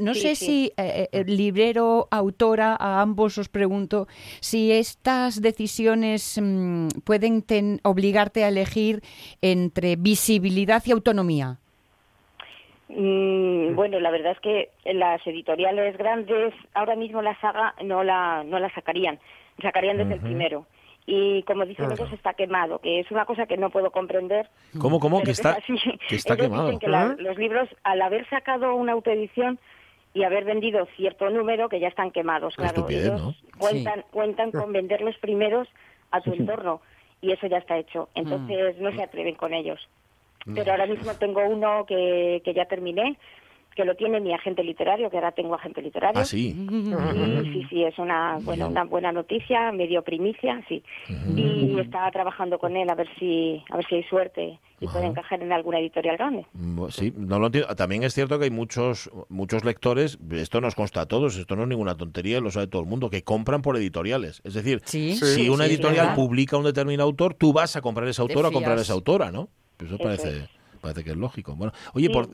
No sé sí. si eh, eh, librero, autora, a ambos os pregunto si estas decisiones mm, pueden ten- obligarte a elegir entre visibilidad y autonomía. Mm, bueno, la verdad es que las editoriales grandes ahora mismo la saga no la, no la sacarían, sacarían desde el primero. Y como dicen ellos, está quemado, que es una cosa que no puedo comprender. ¿Cómo, cómo? Que es está, que está Ellos quemado. dicen que la- los libros, al haber sacado una autoedición y haber vendido cierto número, que ya están quemados. Qué Claro, estupidez, ellos ¿no? cuentan, cuentan con vender los primeros a tu entorno y eso ya está hecho. Entonces no se atreven con ellos. Pero ahora mismo tengo uno que, que ya terminé, que lo tiene mi agente literario, que ahora tengo agente literario. Ah, sí. Sí, sí, sí, es una, bueno, una buena noticia, medio primicia, sí. Y estaba trabajando con él a ver si, a ver si hay suerte y puede encajar en alguna editorial grande. Sí, no lo entiendo. También es cierto que hay muchos muchos lectores, esto nos consta a todos, esto no es ninguna tontería, lo sabe todo el mundo, que compran por editoriales. Es decir, Sí, si una sí, editorial publica un determinado autor, tú vas a comprar ese autor o a comprar esa autora, ¿no? Eso Eso parece, parece que es lógico. Bueno, oye, Sí. por,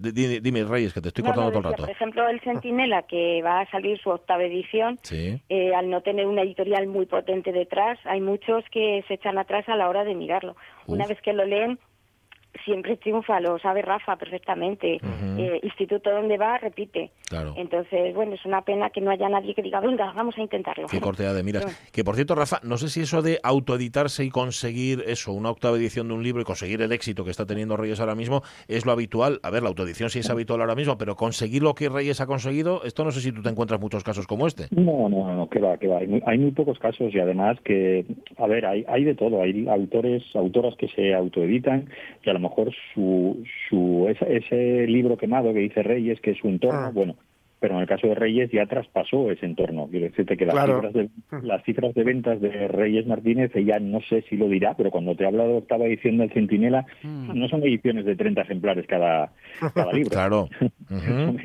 di- di- dime, Reyes, que te estoy No, cortando no, todo el rato. Por ejemplo, el Centinela, que va a salir su octava edición, Sí. eh, al no tener una editorial muy potente detrás, hay muchos que se echan atrás a la hora de mirarlo. Una Uf. vez que lo leen, siempre triunfa, lo sabe Rafa perfectamente. Eh, instituto donde va, repite. Claro. Entonces, bueno, es una pena que no haya nadie que diga, venga, vamos a intentarlo. Qué cortea de miras. No. Que por cierto, Rafa, no sé si eso de autoeditarse y conseguir eso, una octava edición de un libro y conseguir el éxito que está teniendo Reyes ahora mismo, es lo habitual. A ver, la autoedición sí es habitual ahora mismo, pero conseguir lo que Reyes ha conseguido, esto no sé si tú te encuentras muchos casos como este. No, no, no, que va, que va. Hay muy, hay muy pocos casos y además que, a ver, hay, hay de todo. Hay autores, autoras que se autoeditan y a lo mejor su, su ese, ese libro quemado que dice Reyes, que es su entorno, bueno, pero en el caso de Reyes ya traspasó ese entorno. Quiero decirte que las, Claro. cifras, de, las cifras de ventas de Reyes Martínez, ella no sé si lo dirá, pero cuando te habla de octava edición del Centinela, no son ediciones de 30 ejemplares cada, cada libro. Claro. Ujú. Son,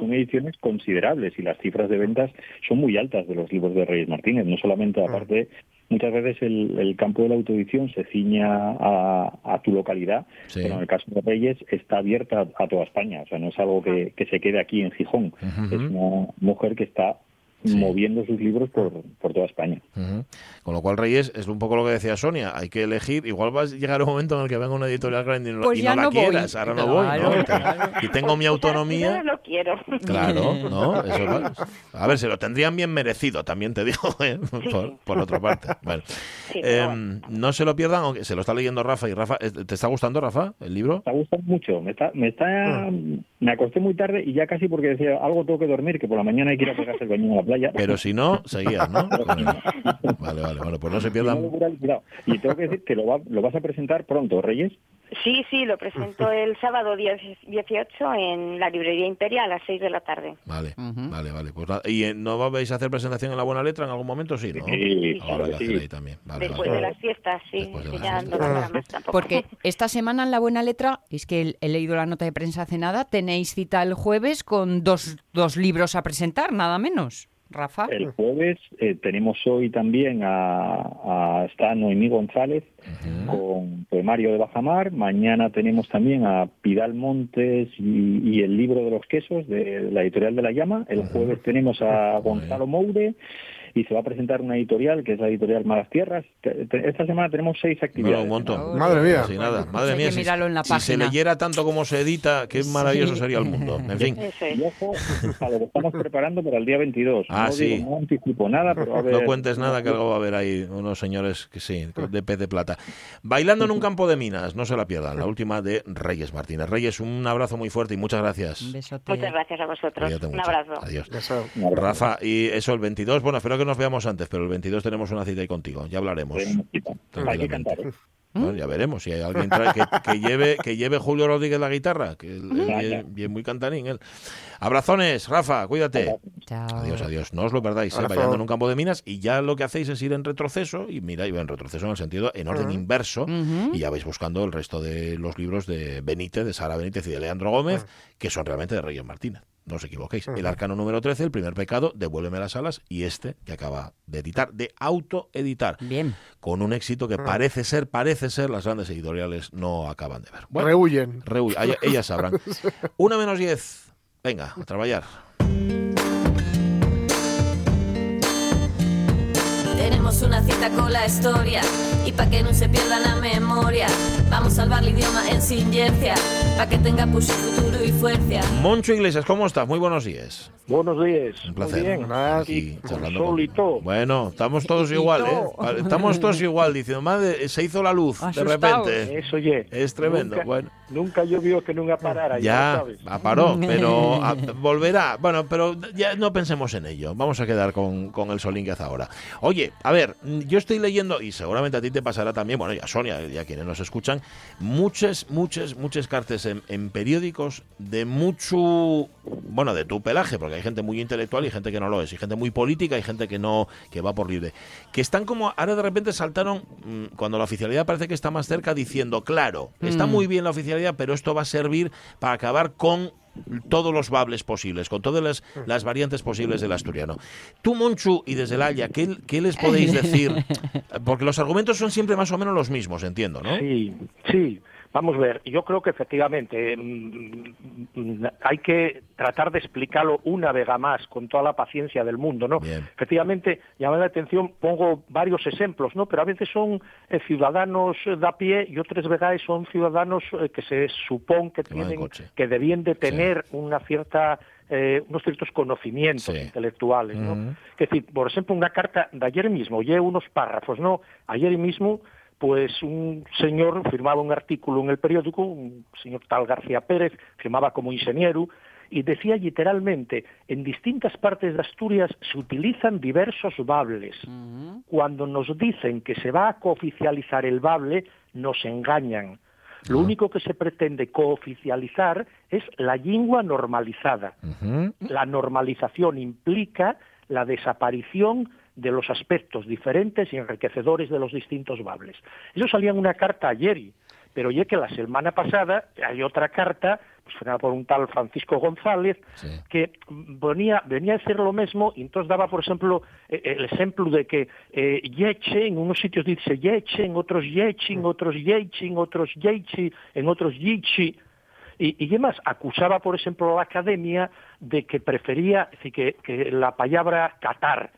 son ediciones considerables y las cifras de ventas son muy altas de los libros de Reyes Martínez. No solamente, aparte, muchas veces el, el campo de la autoedición se ciña a, a tu localidad, Sí. pero en el caso de Reyes está abierta a toda España. O sea, no es algo que, que se quede aquí en Gijón. Es una mujer que está Sí. moviendo sus libros por, por toda España. Ujú. Con lo cual, Reyes, es un poco lo que decía Sonia, hay que elegir, igual va a llegar un momento en el que venga una editorial grande y no, Pues y no la no voy. quieras, ahora no voy, Claro, ¿no? claro. Y tengo mi Yo autonomía. no lo quiero. Claro, ¿no? Eso va. A ver, se lo tendrían bien merecido, también te digo, ¿eh? por, por otra parte. Bueno, Sí, Eh, bueno. no se lo pierdan, aunque se lo está leyendo Rafa. y Rafa, ¿te está gustando, Rafa, el libro? Me está gustando mucho. Me está, me está, me acosté muy tarde y ya casi porque decía algo tengo que dormir, que por la mañana hay que ir a pegarse el baño a la playa. Pero si no, seguías, ¿no? Vale, vale, bueno, pues no se pierdan. Y tengo que decir que lo, va- lo vas a presentar pronto, Reyes. Sí, sí, lo presento el sábado 10 18 en la librería Imperia a las 6 de la tarde. Vale, vale, vale. Pues ¿Y eh, no vais a hacer presentación en la buena letra en algún momento? Sí, ¿no? Sí, Ahora sí. ahí también. Vale, Después vale. de las fiestas, sí, Después de que las ya fiestas. no da nada más tampoco. Porque esta semana en La Buena Letra, es que he- he leído la nota de prensa hace nada, tenéis cita el jueves con dos, dos libros a presentar, nada menos. Rafa. El jueves eh, tenemos hoy también a, a está Noemí González con poemario de Bajamar. Mañana tenemos también a Pidal Montes y, y el libro de los quesos de la editorial de La Llama. El jueves tenemos a Gonzalo Moure y se va a presentar una editorial que es la editorial Malas Tierras. Esta semana tenemos seis actividades. un montón. Madre mía. Sí, nada, madre hay mía. que si- en la si, se leyera tanto como se edita, qué maravilloso sería el mundo. En fin. Y ojo a lo que estamos preparando para el día 22. Ah, no, sí. digo, no anticipo nada, pero a haber... No cuentes nada, que algo va a haber ahí unos señores que sí, de pez de plata. Bailando en un campo de minas, no se la pierdan, la última de Reyes Martínez. Reyes, un abrazo muy fuerte y muchas gracias. Un besote. Muchas gracias a vosotros. Cuídate Un mucho. abrazo. Adiós. Eso. Un abrazo. Rafa, y eso el 22, bueno, espero que nos veamos antes, pero el 22 tenemos una cita ahí contigo, ya hablaremos. Hay que Tranquilamente. cantar. ¿eh? Bueno, ya veremos si hay alguien trae- que, que lleve que lleve Julio Rodríguez la guitarra, que bien, muy cantarín él. Abrazones, Rafa, cuídate. Chao. Adiós, adiós. No os lo perdáis, ¿eh? Bailando en un campo de minas y ya lo que hacéis es ir en retroceso y mira, iba en retroceso en el sentido en orden inverso y ya vais buscando el resto de los libros de Benítez, de Sara Benítez y de Leandro Gómez, que son realmente de Reyes Martínez. No os equivoquéis. El arcano número 13, el primer pecado, devuélveme las alas y este que acaba de editar, de autoeditar, Bien. con un éxito que parece ser, parece ser, las grandes editoriales no acaban de ver. Bueno, Rehuyen. Reúl, ella- ellas sabrán. Una menos diez. Venga, a trabajar. Tenemos una cita con la historia y pa' que no se pierda la memoria vamos a salvar el idioma en silencia pa' que tenga push futuro y fuerza. Moncho Iglesias, ¿cómo estás? Muy buenos días. Buenos días. Un placer. Muy bien. Aquí, Con charlando sol con- y todo. Bueno, estamos todos Y igual, ¿eh? todo. Estamos todos igual, diciendo, madre, se hizo la luz de repente. Eso, oye. Es tremendo, Nunca, bueno. nunca llovió que nunca parara, ya, Ya, sabes. ah, paró, pero ah, volverá. Bueno, pero ya no pensemos en ello. Vamos a quedar con, con el solín que hace ahora. Oye, a ver, yo estoy leyendo, y seguramente a ti te pasará también, bueno, ya Sonia, ya quienes nos escuchan, muchas, muchas, muchas cartas en, en periódicos de mucho, bueno, de tu pelaje, porque hay gente muy intelectual y gente que no lo es, y gente muy política y gente que no, que va por libre, que están como, ahora de repente saltaron, mm, cuando la oficialidad parece que está más cerca, diciendo, claro, está Mm. muy bien la oficialidad, pero esto va a servir para acabar con todos los bables posibles, con todas las, las variantes posibles del asturiano. Tú, Monchu, y desde el Haya, ¿qué, qué les podéis decir? Porque los argumentos son siempre más o menos los mismos, entiendo, ¿no? Sí, sí. Vamos a ver, yo creo que efectivamente mm, mm, hay que tratar de explicarlo una vega más con toda la paciencia del mundo, ¿no? Bien. Efectivamente, llama la atención, pongo varios ejemplos, ¿no? Pero a veces son eh, ciudadanos eh, de a pie y otras veces son ciudadanos eh, que se supone que tienen, que debían de tener una cierta eh, unos ciertos conocimientos Sí. intelectuales, ¿no? Ujú. Es decir, por ejemplo, una carta de ayer mismo, oye unos párrafos, ¿no? Ayer mismo, pues un señor firmaba un artículo en el periódico, un señor tal García Pérez, firmaba como ingeniero, y decía literalmente, en distintas partes de Asturias se utilizan diversos bables. Cuando nos dicen que se va a cooficializar el bable, nos engañan Lo único que se pretende cooficializar es la lengua normalizada. La normalización implica la desaparición de los aspectos diferentes y enriquecedores de los distintos bables. Eso salía en una carta ayer, pero ya que la semana pasada hay otra carta pues firmada por un tal Francisco González que venía, venía a decir lo mismo y entonces daba, por ejemplo, eh, el ejemplo de que eh, yeche, en unos sitios dice yeche, en otros yechi, en otros yechi, en otros yechi, en otros yichi. Y, y además acusaba, por ejemplo, a la academia de que prefería, es decir, que, que la palabra catar ma-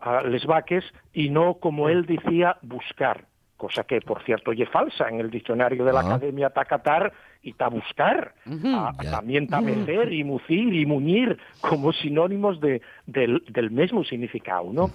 a les vaques y no, como él decía, buscar. Cosa que, por cierto, es falsa. En el diccionario de la Ah. academia está catar y está buscar. Ah, también está meter y mucir y muñir como sinónimos de, del, del mismo significado, ¿no?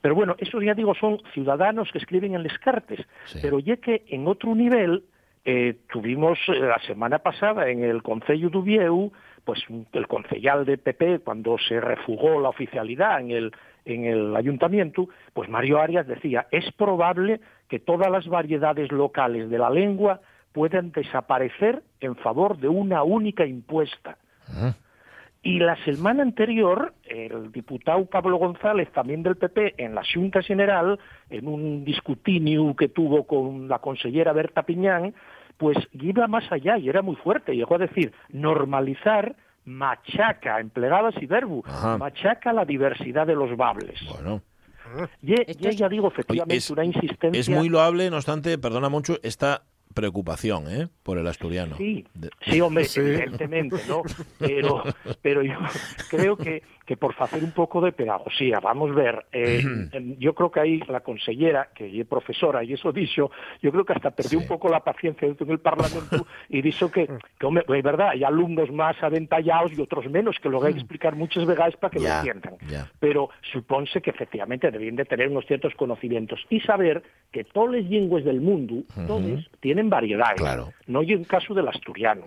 Pero bueno, eso ya digo, son ciudadanos que escriben en les cartes. Pero ya que en otro nivel eh, tuvimos eh, la semana pasada en el Concello de Ubieu, pues el concejal de PP, cuando se refugó la oficialidad en el, en el ayuntamiento, pues Mario Arias decía, es probable que todas las variedades locales de la lengua puedan desaparecer en favor de una única impuesta. Y la semana anterior, el diputado Pablo González, también del PP, en la Junta General, en un discutinio que tuvo con la consellera Berta Piñán, pues iba más allá y era muy fuerte. Llegó a decir, normalizar machaca, empleadas y verbo, Ajá. machaca la diversidad de los bables. Bueno. Y, y ella digo, efectivamente, es- una insistencia... Es muy loable, no obstante, perdona mucho, esta preocupación ¿eh? por el asturiano. Sí, sí, hombre, evidentemente, ¿no? Pero, pero yo creo que, que por hacer un poco de pedagogía, vamos a ver, eh, yo creo que ahí la consellera, que es profesora, y eso dicho, yo creo que hasta perdió un poco la paciencia dentro del Parlamento y dijo que, que hombre, es verdad, hay alumnos más aventallados y otros menos, que lo hay que explicar muchas veces para que Ya, lo entiendan ya. pero supónse que efectivamente deben de tener unos ciertos conocimientos y saber que todas las lenguas del mundo, todas, tienen variedades. Claro. No hay un caso del asturiano.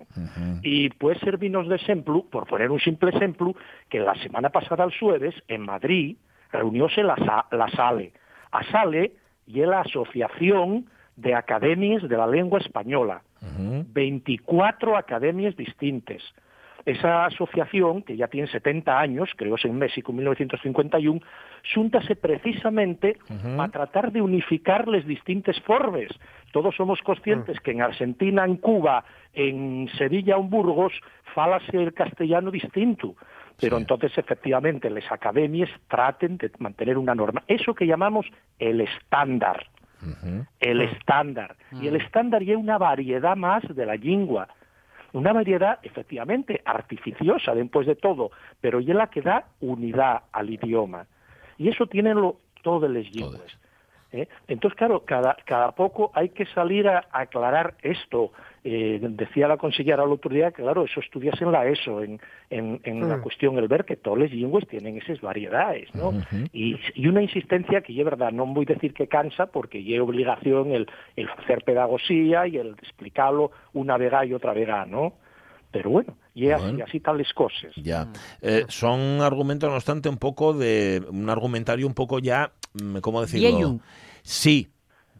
Y puede servirnos de ejemplo, por poner un simple ejemplo, que la semana pasada al jueves, en Madrid, reunióse la, la SALE. A SALE y es la Asociación de Academias de la Lengua Española. 24 academias distintas. Esa asociación, que ya tiene 70 años, creóse en México en 1951, xúntase precisamente para tratar de unificar las distintas formas. Todos somos conscientes que en Argentina, en Cuba, en Sevilla o en Burgos, falase el castellano distinto. Pero entonces, efectivamente, las academias traten de mantener una norma. Eso que llamamos el estándar el estándar. Y el estándar ya es una variedad más de la lengua. Una variedad, efectivamente, artificiosa, después de todo, pero ya la que da unidad al idioma. Y eso tienen lo, todas las lenguas. ¿Eh? Entonces, claro, cada, cada poco hay que salir a, aclarar esto. Eh, decía la consellera el otro día que, claro, eso estudias en la ESO, en, en, en la Mm. cuestión el ver que todas las lenguas tienen esas variedades, ¿no? y, y una insistencia que, es verdad, no voy a decir que cansa, porque es obligación el, el hacer pedagogía y el explicarlo una vez y otra vez, ¿no? Pero bueno, y así, Bueno. así tales cosas. Ya. Eh, son argumentos, no obstante, un poco de. Un argumentario un poco ya. Mm, ¿Cómo decirlo? Sí,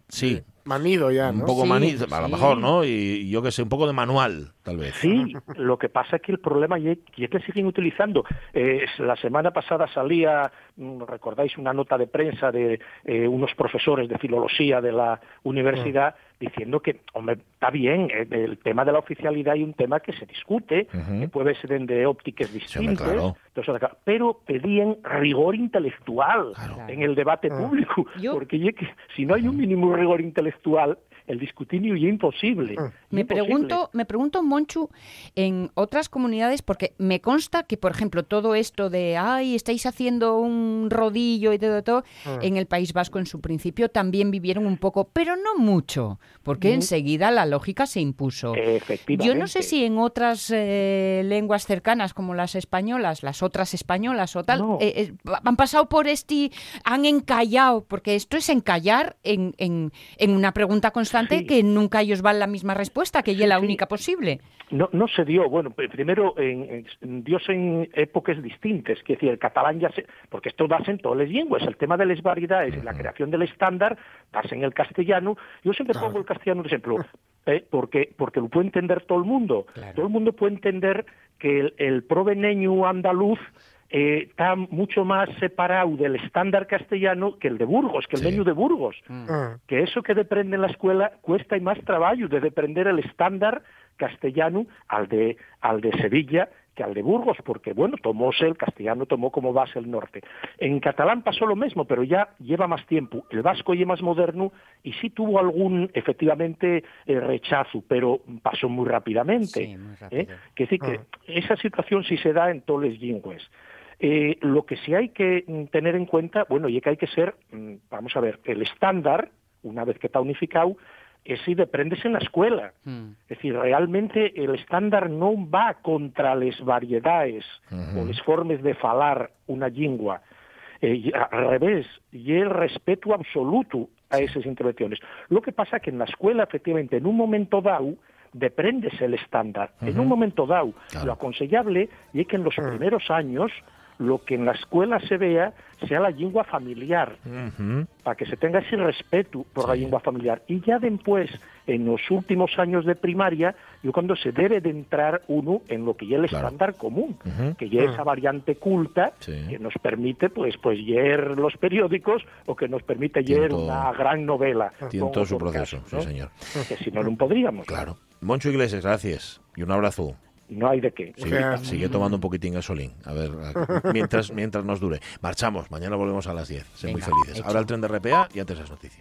sí. Manido ya, Un ¿no? poco Sí, manido, a lo sí. mejor, ¿no? Y, y yo que sé, un poco de manual, tal vez. Sí, lo que pasa es que el problema ya ya que siguen utilizando. Eh, la semana pasada salía, mm, recordáis, una nota de prensa de eh, unos profesores de filología de la universidad diciendo que, hombre, está bien, eh, el tema de la oficialidad hay un tema que se discute, que puede ser de ópticas distintas, claro. entonces, pero pedían rigor intelectual en el debate público, porque si no hay un mínimo rigor intelectual, el discutinio ya es imposible. Me Imposible. pregunto, me pregunto, Monchu, en otras comunidades, porque me consta que, por ejemplo, todo esto de, ay, estáis haciendo un rodillo y todo, todo, Ah. en el País Vasco en su principio también vivieron un poco, pero no mucho, porque Mm. enseguida la lógica se impuso. Efectivamente. Yo no sé si en otras eh, lenguas cercanas como las españolas, las otras españolas o tal, eh, eh, han pasado por este, han encallado, porque esto es encallar en, en, en una pregunta constante que nunca ellos van la misma respuesta, que ya es la única posible. No, no se dio, bueno, primero en, en, diose en épocas distintas, que decir, el catalán ya se, porque esto das en todas las lenguas, el tema de las variedades la creación del estándar das en el castellano, yo siempre pongo el castellano de ejemplo, ¿eh? porque, porque lo puede entender todo el mundo. Todo el mundo puede entender que el, el proveneño andaluz eh, está mucho más separado del estándar castellano que el de Burgos, que el meño de Burgos. Que eso que deprende en la escuela cuesta y más trabajo de deprender el estándar castellano al de, al de Sevilla que al de Burgos, porque bueno, tomóse el castellano, tomó como base el norte. En catalán pasó lo mismo, pero ya lleva más tiempo. El vasco ya más moderno y sí tuvo algún, efectivamente, eh, rechazo, pero pasó muy rápidamente. ¿eh? Que decir que esa situación sí se da en todos los lingües. Eh, lo que sí hay que mm, tener en cuenta, bueno, y que hay que ser, mm, vamos a ver, el estándar, una vez que está unificado, es si deprendes en la escuela. Es decir, realmente el estándar no va contra las variedades o las formas de falar una lengua. Eh, y al revés, y el respeto absoluto a esas intervenciones. Lo que pasa que en la escuela, efectivamente, en un momento dado, deprendes el estándar. En un momento dado, lo aconsellable es que en los primeros años lo que en la escuela se vea sea la lengua familiar, para que se tenga ese respeto por la lengua familiar. Y ya después, en los últimos años de primaria, yo cuando se debe de entrar uno en lo que ya es el estándar común, que ya es esa variante culta que nos permite pues pues leer los periódicos o que nos permite leer una gran novela. Tiene todo su proceso, caso, sí, señor. Que si no, no podríamos. Claro. Moncho Iglesias, gracias. Y un abrazo. No hay de qué. Sigue, sigue tomando un poquitín gasolín. A ver, mientras, mientras nos dure. Marchamos. Mañana volvemos a las 10. Sé muy felices. hecho. Ahora el tren de RPA y antes las noticias.